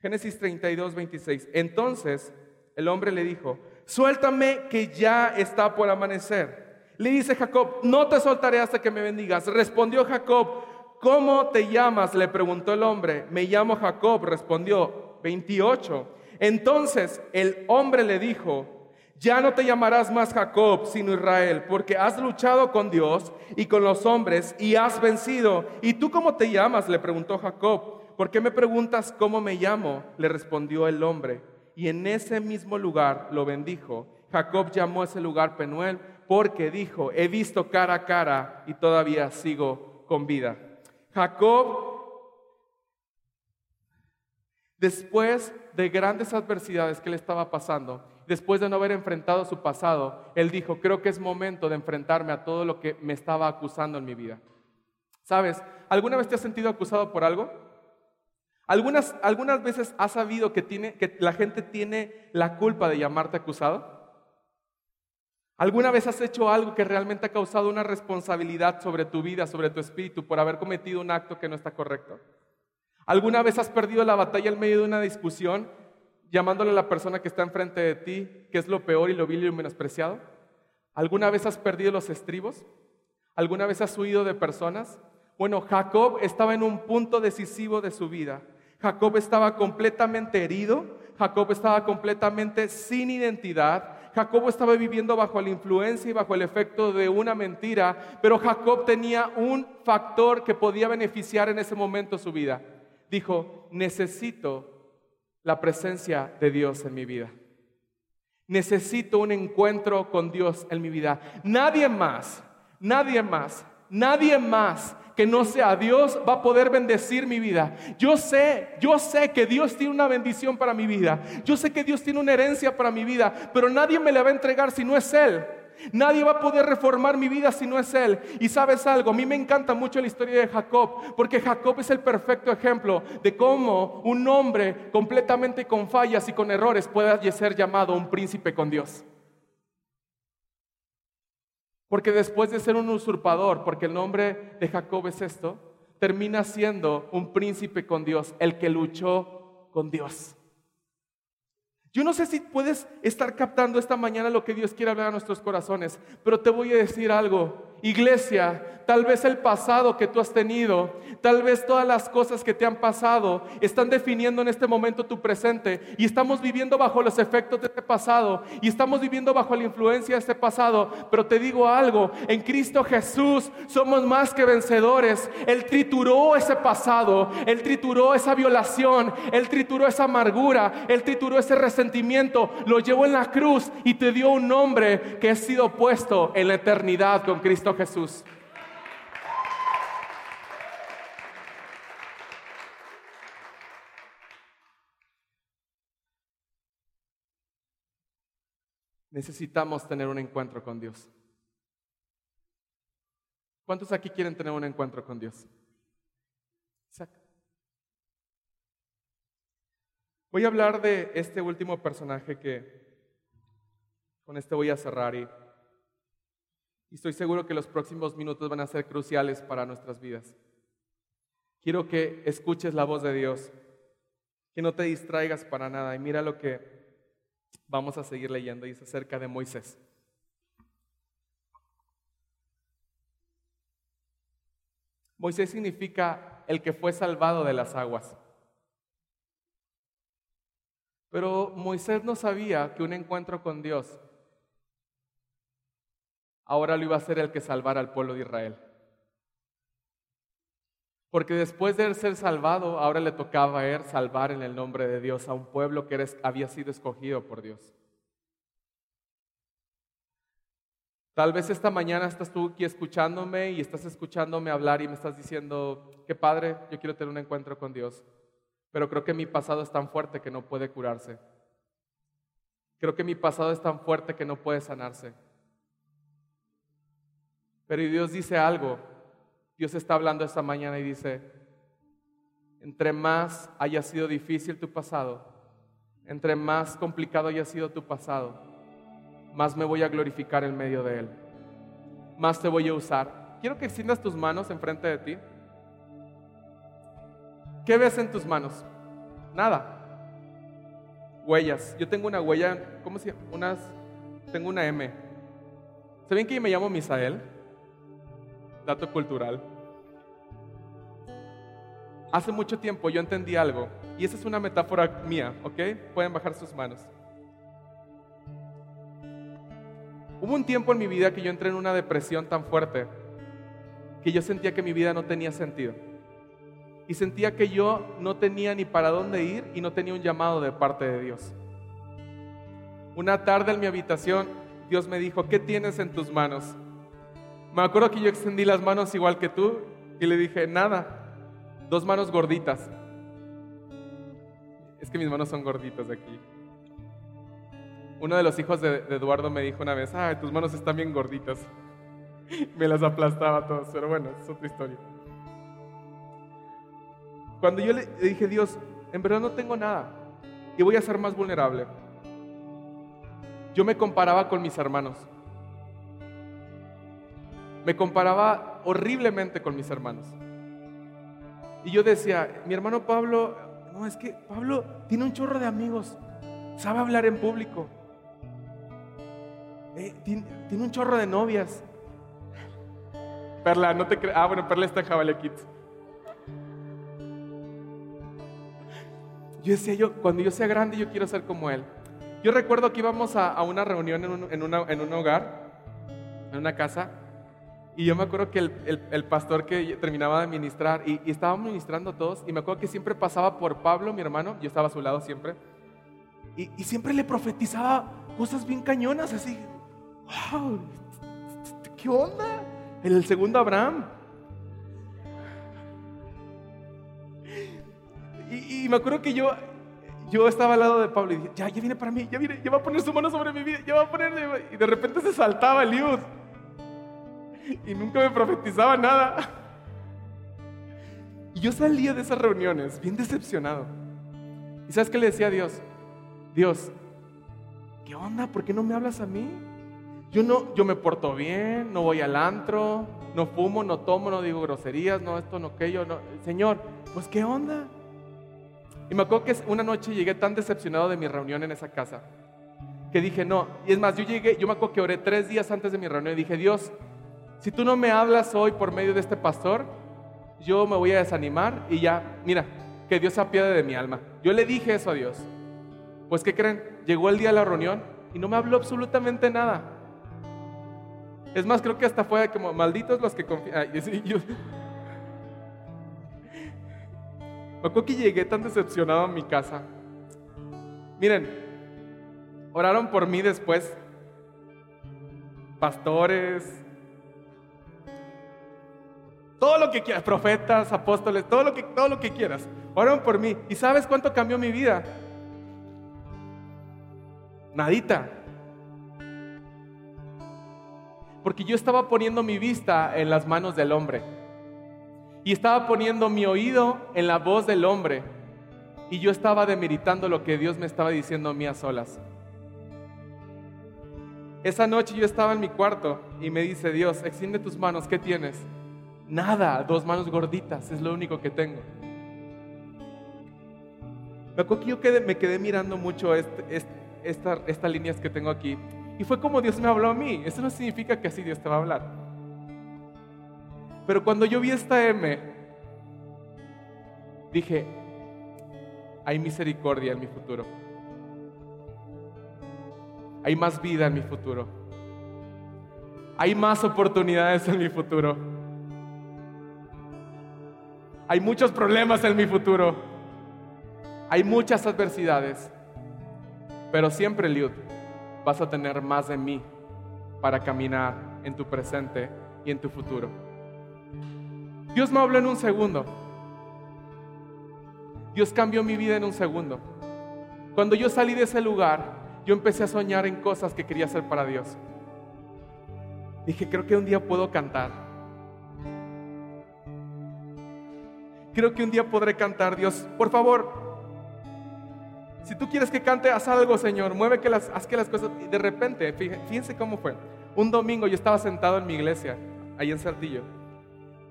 Génesis 32, 26. Entonces el hombre le dijo, suéltame que ya está por amanecer. Le dice Jacob, no te soltaré hasta que me bendigas. Respondió Jacob, ¿cómo te llamas? Le preguntó el hombre. Me llamo Jacob, respondió 28. Entonces el hombre le dijo, ya no te llamarás más Jacob, sino Israel, porque has luchado con Dios y con los hombres y has vencido. ¿Y tú cómo te llamas? Le preguntó Jacob. ¿Por qué me preguntas cómo me llamo? Le respondió el hombre. Y en ese mismo lugar lo bendijo. Jacob llamó ese lugar Penuel porque dijo, he visto cara a cara y todavía sigo con vida. Jacob, después de grandes adversidades que le estaba pasando, después de no haber enfrentado su pasado, él dijo, creo que es momento de enfrentarme a todo lo que me estaba acusando en mi vida. ¿Sabes? ¿Alguna vez te has sentido acusado por algo? ¿Algunas, ¿Algunas veces has sabido que, tiene, que la gente tiene la culpa de llamarte acusado? ¿Alguna vez has hecho algo que realmente ha causado una responsabilidad sobre tu vida, sobre tu espíritu, por haber cometido un acto que no está correcto? ¿Alguna vez has perdido la batalla en medio de una discusión llamándole a la persona que está enfrente de ti que es lo peor y lo vil y lo menospreciado? ¿Alguna vez has perdido los estribos? ¿Alguna vez has huido de personas? Bueno, Jacob estaba en un punto decisivo de su vida Jacob estaba completamente herido, Jacob estaba completamente sin identidad, Jacob estaba viviendo bajo la influencia y bajo el efecto de una mentira, pero Jacob tenía un factor que podía beneficiar en ese momento su vida. Dijo, necesito la presencia de Dios en mi vida. Necesito un encuentro con Dios en mi vida. Nadie más, nadie más, nadie más que no sea Dios va a poder bendecir mi vida. Yo sé, yo sé que Dios tiene una bendición para mi vida. Yo sé que Dios tiene una herencia para mi vida, pero nadie me la va a entregar si no es Él. Nadie va a poder reformar mi vida si no es Él. Y sabes algo, a mí me encanta mucho la historia de Jacob, porque Jacob es el perfecto ejemplo de cómo un hombre completamente con fallas y con errores puede ser llamado un príncipe con Dios. Porque después de ser un usurpador, porque el nombre de Jacob es esto, termina siendo un príncipe con Dios, el que luchó con Dios. Yo no sé si puedes estar captando esta mañana lo que Dios quiere hablar a nuestros corazones, pero te voy a decir algo. Iglesia, tal vez el pasado que tú has tenido, tal vez todas las cosas que te han pasado están definiendo en este momento tu presente y estamos viviendo bajo los efectos de este pasado y estamos viviendo bajo la influencia de este pasado. Pero te digo algo, en Cristo Jesús somos más que vencedores. Él trituró ese pasado, Él trituró esa violación, Él trituró esa amargura, Él trituró ese resentimiento, lo llevó en la cruz y te dio un nombre que ha sido puesto en la eternidad con Cristo Jesús. Necesitamos tener un encuentro con Dios. ¿Cuántos aquí quieren tener un encuentro con Dios? Voy a hablar de este último personaje que con este voy a cerrar y y estoy seguro que los próximos minutos van a ser cruciales para nuestras vidas. Quiero que escuches la voz de Dios, que no te distraigas para nada y mira lo que vamos a seguir leyendo y es acerca de Moisés. Moisés significa el que fue salvado de las aguas. Pero Moisés no sabía que un encuentro con Dios ahora lo iba a ser el que salvara al pueblo de Israel. Porque después de ser salvado, ahora le tocaba a él salvar en el nombre de Dios a un pueblo que había sido escogido por Dios. Tal vez esta mañana estás tú aquí escuchándome y estás escuchándome hablar y me estás diciendo, qué padre, yo quiero tener un encuentro con Dios, pero creo que mi pasado es tan fuerte que no puede curarse. Creo que mi pasado es tan fuerte que no puede sanarse. Pero Dios dice algo. Dios está hablando esta mañana y dice, entre más haya sido difícil tu pasado, entre más complicado haya sido tu pasado, más me voy a glorificar en medio de él. Más te voy a usar. Quiero que extiendas tus manos enfrente de ti. ¿Qué ves en tus manos? Nada. Huellas. Yo tengo una huella, ¿cómo se llama? Unas, tengo una M. ¿Saben que me llamo Misael? Dato cultural. Hace mucho tiempo yo entendí algo, y esa es una metáfora mía, ¿ok? Pueden bajar sus manos. Hubo un tiempo en mi vida que yo entré en una depresión tan fuerte que yo sentía que mi vida no tenía sentido. Y sentía que yo no tenía ni para dónde ir y no tenía un llamado de parte de Dios. Una tarde en mi habitación, Dios me dijo, ¿qué tienes en tus manos? Me acuerdo que yo extendí las manos igual que tú y le dije, nada, dos manos gorditas. Es que mis manos son gorditas de aquí. Uno de los hijos de, Eduardo me dijo una vez, ay, tus manos están bien gorditas. me las aplastaba todas, pero bueno, es otra historia. Cuando yo le dije, Dios, en verdad no tengo nada y voy a ser más vulnerable, yo me comparaba con mis hermanos me comparaba horriblemente con mis hermanos. Y yo decía, mi hermano Pablo, no, es que Pablo tiene un chorro de amigos, sabe hablar en público, eh, tiene, un chorro de novias. Perla, no te creas. Ah, bueno, Perla está en. Yo decía, yo, cuando yo sea grande, yo quiero ser como él. Yo recuerdo que íbamos a, una reunión en un, en, en un hogar, en una casa, y yo me acuerdo que el, pastor que terminaba de ministrar, y, y estábamos ministrando todos, y me acuerdo que siempre pasaba por Pablo, mi hermano, yo estaba a su lado siempre, y, y siempre le profetizaba cosas bien cañonas, así, wow, ¿qué onda? El segundo Abraham. Y, y, me acuerdo que yo, yo estaba al lado de Pablo y dije, ya, ya viene para mí, ya viene, ya va a poner su mano sobre mi vida, ya va a poner, y de repente se saltaba el Eliud y nunca me profetizaba nada. Y yo salía de esas reuniones bien decepcionado. ¿Y sabes qué le decía a Dios? Dios, ¿qué onda? ¿Por qué no me hablas a mí? Yo no, yo me porto bien, no voy al antro, no fumo, no tomo, no digo groserías, no esto, no aquello, no. Señor, pues qué onda. Y me acuerdo que una noche llegué tan decepcionado de mi reunión en esa casa que dije, no, y es más, yo llegué, yo me acuerdo que oré tres días antes de mi reunión y dije, Dios, si tú no me hablas hoy por medio de este pastor, yo me voy a desanimar y ya, mira, que Dios se apiade de mi alma. Yo le dije eso a Dios. Pues, ¿qué creen? Llegó el día de la reunión y no me habló absolutamente nada. Es más, creo que hasta fue como, malditos los que confían. Me acuerdo que llegué tan decepcionado a mi casa. Miren, oraron por mí después. Pastores, todo lo que quieras, profetas, apóstoles, todo lo que, todo lo que quieras. Oraron por mí. ¿Y sabes cuánto cambió mi vida? Nadita. Porque yo estaba poniendo mi vista en las manos del hombre. Y estaba poniendo mi oído en la voz del hombre. Y yo estaba demeritando lo que Dios me estaba diciendo a mí a solas. Esa noche yo estaba en mi cuarto y me dice Dios, extiende tus manos, ¿qué tienes? Nada, dos manos gorditas, es lo único que tengo. Me acuerdo que yo me quedé mirando mucho este, estas líneas que tengo aquí. Y fue como Dios me habló a mí. Eso no significa que así Dios te va a hablar. Pero cuando yo vi esta M, dije, hay misericordia en mi futuro. Hay más vida en mi futuro. Hay más oportunidades en mi futuro. Hay muchos problemas en mi futuro. Hay muchas adversidades. Pero siempre, Liud, vas a tener más de mí para caminar en tu presente y en tu futuro. Dios me habló en un segundo. Dios cambió mi vida en un segundo. Cuando yo salí de ese lugar, yo empecé a soñar en cosas que quería hacer para Dios. Dije, creo que un día puedo cantar. Creo que un día podré cantar, Dios, por favor, si tú quieres que cante, haz algo, Señor, mueve que las, haz que las cosas, y de repente, fíjense cómo fue, un domingo yo estaba sentado en mi iglesia, ahí en Saltillo,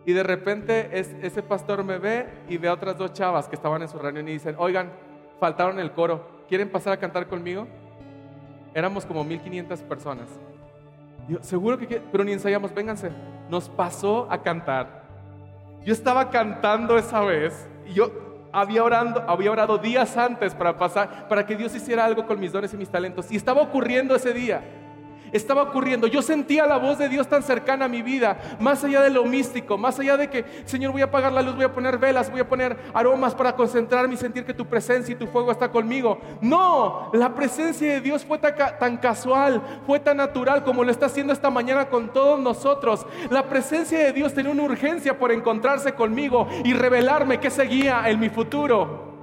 y de repente ese pastor me ve y ve a otras dos chavas que estaban en su reunión y dicen, oigan, faltaron el coro, ¿quieren pasar a cantar conmigo? Éramos como 1500 personas. Yo, seguro que, pero ni ensayamos, vénganse. Nos pasó a cantar. Yo estaba cantando esa vez y yo había, orando, había orado días antes para pasar, para que Dios hiciera algo con mis dones y mis talentos. Y estaba ocurriendo ese día estaba ocurriendo. Yo sentía la voz de Dios tan cercana a mi vida, más allá de lo místico, más allá de que, Señor, voy a apagar la luz, voy a poner velas, voy a poner aromas para concentrarme y sentir que tu presencia y tu fuego está conmigo. No, la presencia de Dios fue tan, casual, fue tan natural como lo está haciendo esta mañana con todos nosotros. La presencia de Dios tenía una urgencia por encontrarse conmigo y revelarme que seguía en mi futuro.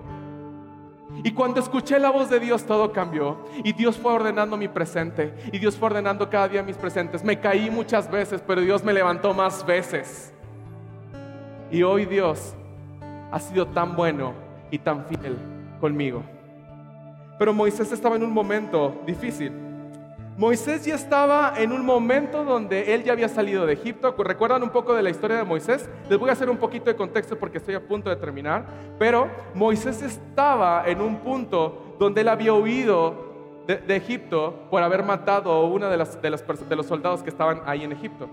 Y cuando escuché la voz de Dios todo cambió. Y Dios fue ordenando mi presente. Y Dios fue ordenando cada día mis presentes. Me caí muchas veces, pero Dios me levantó más veces. Y hoy Dios ha sido tan bueno y tan fiel conmigo. Pero Moisés estaba en un momento difícil. Moisés ya estaba en un momento donde él ya había salido de Egipto. ¿Recuerdan un poco de la historia de Moisés? Les voy a hacer un poquito de contexto porque estoy a punto de terminar. Pero Moisés estaba en un punto donde él había huido de, Egipto por haber matado a uno de, de los soldados que estaban ahí en Egipto.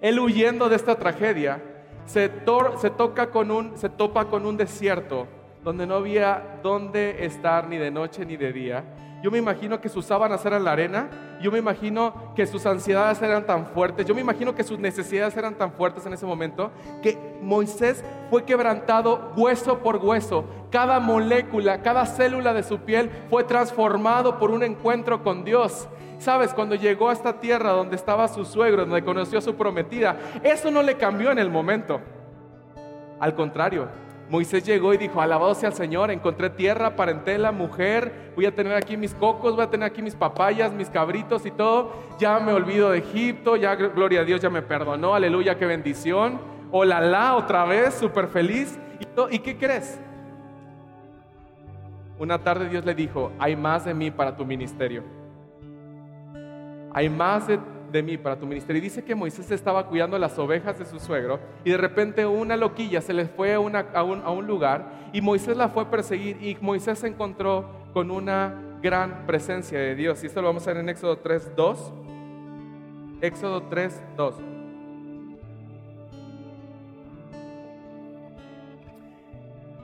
Él huyendo de esta tragedia, se, se, toca con un, se topa con un desierto donde no había dónde estar ni de noche ni de día yo me imagino que sus sábanas eran la arena. Yo me imagino que sus ansiedades eran tan fuertes. Yo me imagino que sus necesidades eran tan fuertes en ese momento que Moisés fue quebrantado hueso por hueso. Cada molécula, cada célula de su piel fue transformado por un encuentro con Dios. Sabes, cuando llegó a esta tierra donde estaba su suegro, donde conoció a su prometida, eso no le cambió en el momento. Al contrario, Moisés llegó y dijo, alabado sea el Señor, encontré tierra, parentela, mujer, voy a tener aquí mis cocos, voy a tener aquí mis papayas, mis cabritos y todo. Ya me olvido de Egipto, ya gloria a Dios ya me perdonó, aleluya, qué bendición. Hola, la, otra vez, súper feliz. ¿Y, ¿Y qué crees? Una tarde Dios le dijo, hay más de mí para tu ministerio. hay más de, de mí para tu ministerio. Y dice que Moisés estaba cuidando las ovejas de su suegro y de repente una loquilla se le fue a un lugar y Moisés la fue a perseguir y Moisés se encontró con una gran presencia de Dios. Y esto lo vamos a ver en Éxodo 3, 2. Éxodo 3, 2.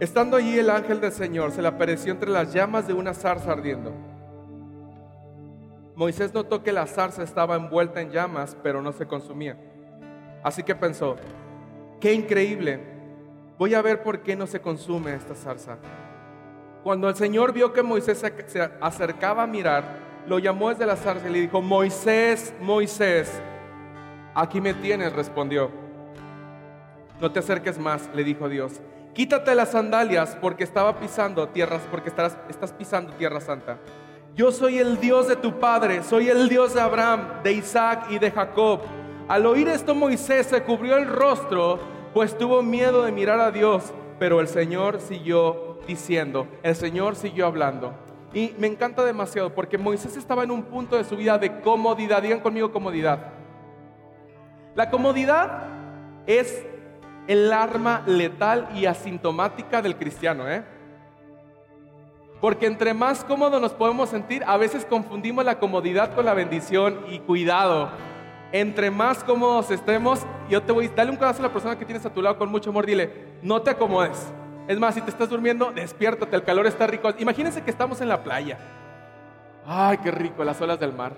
Estando allí el ángel del Señor se le apareció entre las llamas de una zarza ardiendo. Moisés notó que la zarza estaba envuelta en llamas, pero no se consumía. Así que pensó, qué increíble, voy a ver por qué no se consume esta zarza. Cuando el Señor vio que Moisés se- acercaba a mirar, lo llamó desde la zarza y le dijo, Moisés, Moisés, aquí me tienes, respondió. No te acerques más, le dijo Dios. Quítate las sandalias porque estaba pisando tierras, porque estás, estás pisando tierra santa. Yo soy el Dios de tu padre, soy el Dios de Abraham, de Isaac y de Jacob. Al oír esto Moisés se cubrió el rostro, pues tuvo miedo de mirar a Dios, pero el Señor siguió diciendo, el Señor siguió hablando. Y me encanta demasiado porque Moisés estaba en un punto de su vida de comodidad. Digan conmigo comodidad. La comodidad es el arma letal y asintomática del cristiano, ¿eh? Porque entre más cómodo nos podemos sentir, a veces confundimos la comodidad con la bendición y cuidado. Entre más cómodos estemos, yo te voy, dale un codazo a la persona que tienes a tu lado con mucho amor, dile, no te acomodes. Es más, si te estás durmiendo, despiértate, el calor está rico. Imagínense que estamos en la playa. Ay, qué rico, las olas del mar.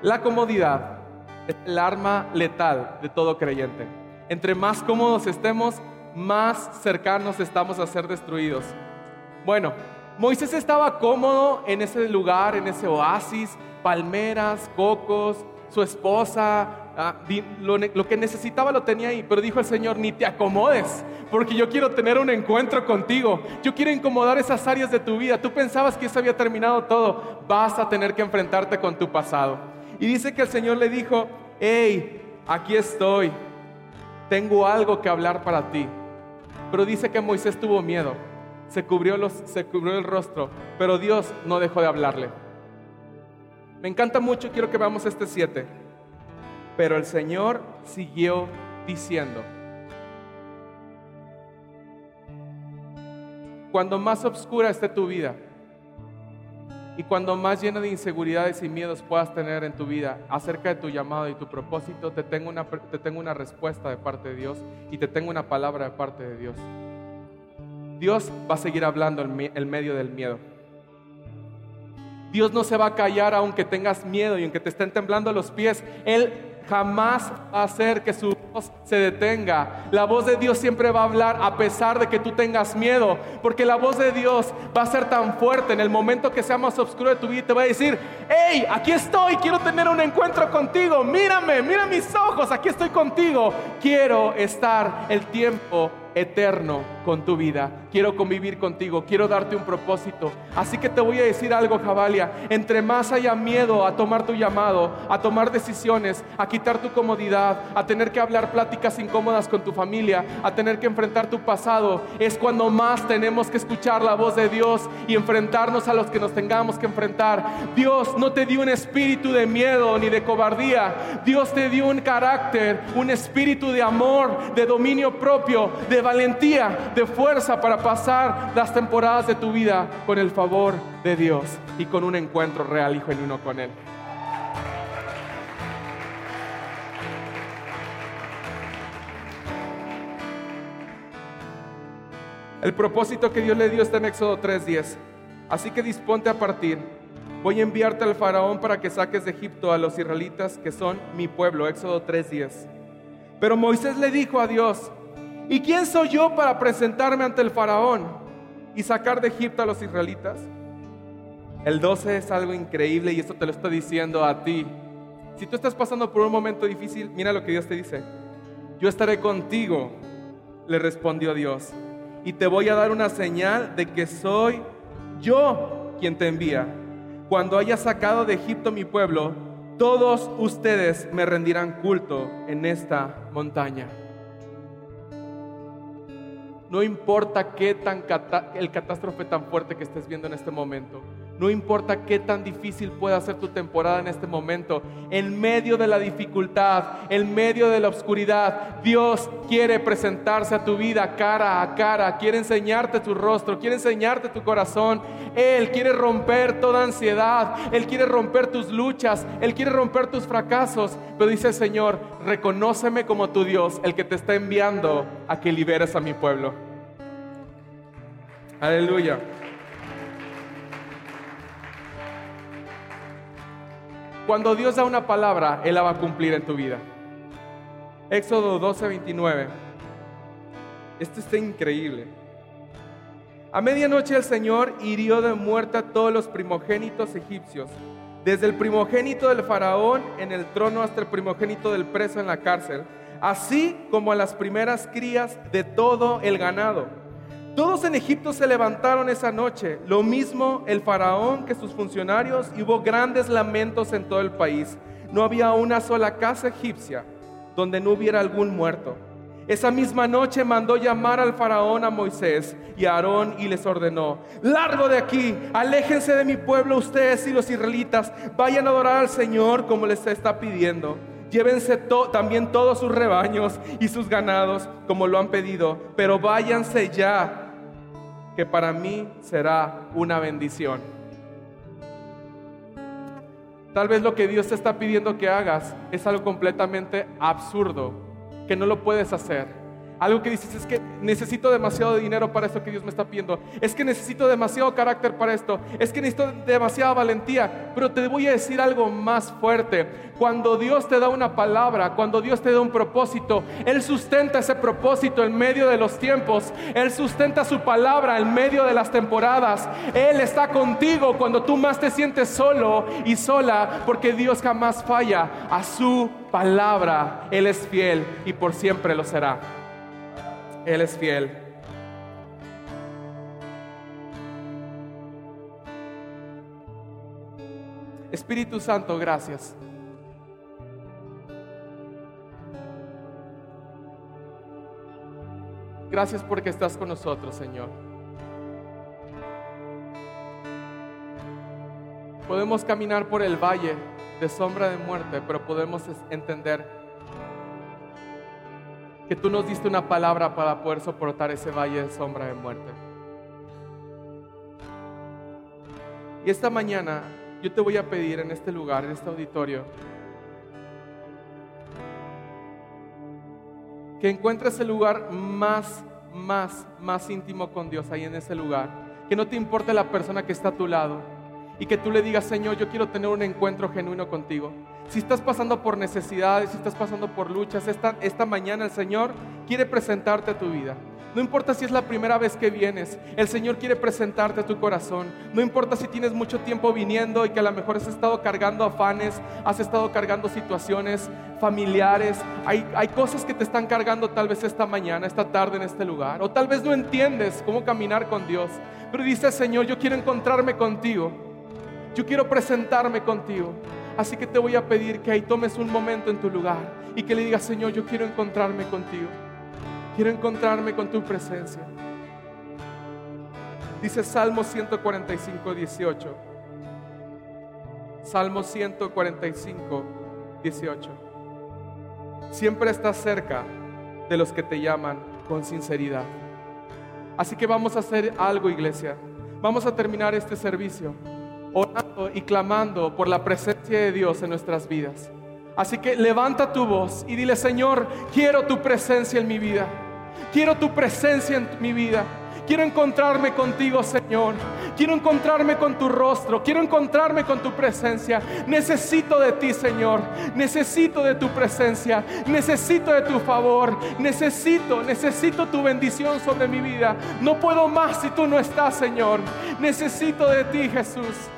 La comodidad es el arma letal de todo creyente. Entre más cómodos estemos, más cercanos estamos a ser destruidos. Bueno, Moisés estaba cómodo en ese lugar, en ese oasis, palmeras, cocos, su esposa, ah, lo que necesitaba lo tenía ahí, pero dijo el Señor, ni te acomodes, porque yo quiero tener un encuentro contigo, yo quiero incomodar esas áreas de tu vida, tú pensabas que eso había terminado todo, vas a tener que enfrentarte con tu pasado. Y dice que el Señor le dijo, hey, aquí estoy, tengo algo que hablar para ti. Pero dice que Moisés tuvo miedo, se cubrió, los, se cubrió el rostro, pero Dios no dejó de hablarle. Me encanta mucho, quiero que veamos este 7. Pero el Señor siguió diciendo, cuando más oscura esté tu vida y cuando más llena de inseguridades y miedos puedas tener en tu vida acerca de tu llamado y tu propósito, te tengo una, te tengo una respuesta de parte de Dios y te tengo una palabra de parte de Dios. Dios va a seguir hablando en en medio del miedo. Dios no se va a callar aunque tengas miedo y aunque te estén temblando los pies. Él jamás va a hacer que su se detenga. La voz de Dios siempre va a hablar a pesar de que tú tengas miedo. Porque la voz de Dios va a ser tan fuerte en el momento que sea más oscuro de tu vida te va a decir, hey, aquí estoy, quiero tener un encuentro contigo. Mírame, mira mis ojos, aquí estoy contigo. Quiero estar el tiempo eterno con tu vida. Quiero convivir contigo, quiero darte un propósito. Así que te voy a decir algo, Jabalia. Entre más haya miedo a tomar tu llamado, a tomar decisiones, a quitar tu comodidad, a tener que hablar pláticas incómodas con tu familia, a tener que enfrentar tu pasado, es cuando más tenemos que escuchar la voz de Dios y enfrentarnos a los que nos tengamos que enfrentar. Dios no te dio un espíritu de miedo ni de cobardía. Dios te dio un carácter, un espíritu de amor, de dominio propio, de valentía, de fuerza para pasar las temporadas de tu vida con el favor de Dios y con un encuentro real y genuino con Él. El propósito que Dios le dio está en Éxodo 3:10. Así que disponte a partir. Voy a enviarte al faraón para que saques de Egipto a los israelitas que son mi pueblo. Éxodo 3:10. Pero Moisés le dijo a Dios, ¿y quién soy yo para presentarme ante el faraón y sacar de Egipto a los israelitas? El 12 es algo increíble y esto te lo estoy diciendo a ti. Si tú estás pasando por un momento difícil, mira lo que Dios te dice. Yo estaré contigo, le respondió Dios, y te voy a dar una señal de que soy yo quien te envía. Cuando haya sacado de Egipto mi pueblo, todos ustedes me rendirán culto en esta montaña. No importa qué tan el catástrofe tan fuerte que estés viendo en este momento. No importa qué tan difícil pueda ser tu temporada en este momento, en medio de la dificultad, en medio de la oscuridad, Dios quiere presentarse a tu vida cara a cara, quiere enseñarte tu rostro, quiere enseñarte tu corazón. Él quiere romper toda ansiedad, Él quiere romper tus luchas, Él quiere romper tus fracasos. Pero dice Señor, reconóceme como tu Dios, el que te está enviando a que liberes a mi pueblo. Aleluya. Cuando Dios da una palabra, Él la va a cumplir en tu vida. Éxodo 12, 29. Esto está increíble. A medianoche el Señor hirió de muerte a todos los primogénitos egipcios, desde el primogénito del faraón en el trono hasta el primogénito del preso en la cárcel, así como a las primeras crías de todo el ganado todos en Egipto se levantaron esa noche, lo mismo el faraón que sus funcionarios, hubo grandes lamentos en todo el país. No había una sola casa egipcia donde no hubiera algún muerto. Esa misma noche mandó llamar al faraón a Moisés y a Aarón y les ordenó, largo de aquí, aléjense de mi pueblo ustedes y los israelitas, vayan a adorar al Señor como les está pidiendo. Llévense también todos sus rebaños y sus ganados como lo han pedido, pero váyanse ya que para mí será una bendición. Tal vez lo que Dios te está pidiendo que hagas es algo completamente absurdo, que no lo puedes hacer. Algo que dices es que necesito demasiado dinero para esto que Dios me está pidiendo. Es que necesito demasiado carácter para esto. Es que necesito demasiada valentía. Pero te voy a decir algo más fuerte. Cuando Dios te da una palabra, cuando Dios te da un propósito, Él sustenta ese propósito en medio de los tiempos. Él sustenta su palabra en medio de las temporadas. Él está contigo cuando tú más te sientes solo y sola, porque Dios jamás falla a su palabra. Él es fiel y por siempre lo será. Él es fiel. Espíritu Santo, gracias. Gracias porque estás con nosotros, Señor. Podemos caminar por el valle de sombra de muerte, pero podemos entender que tú nos diste una palabra para poder soportar ese valle de sombra de muerte. Y esta mañana yo te voy a pedir en este lugar, en este auditorio, que encuentres el lugar más, más, más íntimo con Dios ahí en ese lugar. Que no te importe la persona que está a tu lado y que tú le digas, Señor, yo quiero tener un encuentro genuino contigo. Si estás pasando por necesidades, si estás pasando por luchas, esta, esta mañana el Señor quiere presentarte tu vida. No importa si es la primera vez que vienes, el Señor quiere presentarte tu corazón. No importa si tienes mucho tiempo viniendo y que a lo mejor has estado cargando afanes, has estado cargando situaciones familiares. Hay, hay cosas que te están cargando tal vez esta mañana, esta tarde en este lugar. O tal vez no entiendes cómo caminar con Dios. Pero dice, Señor, yo quiero encontrarme contigo. Yo quiero presentarme contigo. Así que te voy a pedir que ahí tomes un momento en tu lugar y que le digas, Señor, yo quiero encontrarme contigo. Quiero encontrarme con tu presencia. Dice Salmo 145, 18. Salmo 145, 18. Siempre estás cerca de los que te llaman con sinceridad. Así que vamos a hacer algo, iglesia. Vamos a terminar este servicio orando y clamando por la presencia de Dios en nuestras vidas. Así que levanta tu voz y dile, Señor, quiero tu presencia en mi vida. Quiero tu presencia en mi vida. Quiero encontrarme contigo, Señor. Quiero encontrarme con tu rostro. Quiero encontrarme con tu presencia. Necesito de ti, Señor. Necesito de tu presencia. Necesito de tu favor. Necesito, necesito tu bendición sobre mi vida. No puedo más si tú no estás, Señor. Necesito de ti, Jesús.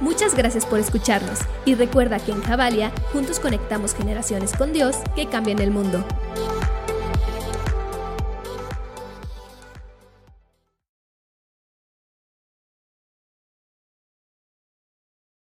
Muchas gracias por escucharnos y recuerda que en Javalia juntos conectamos generaciones con Dios que cambian el mundo.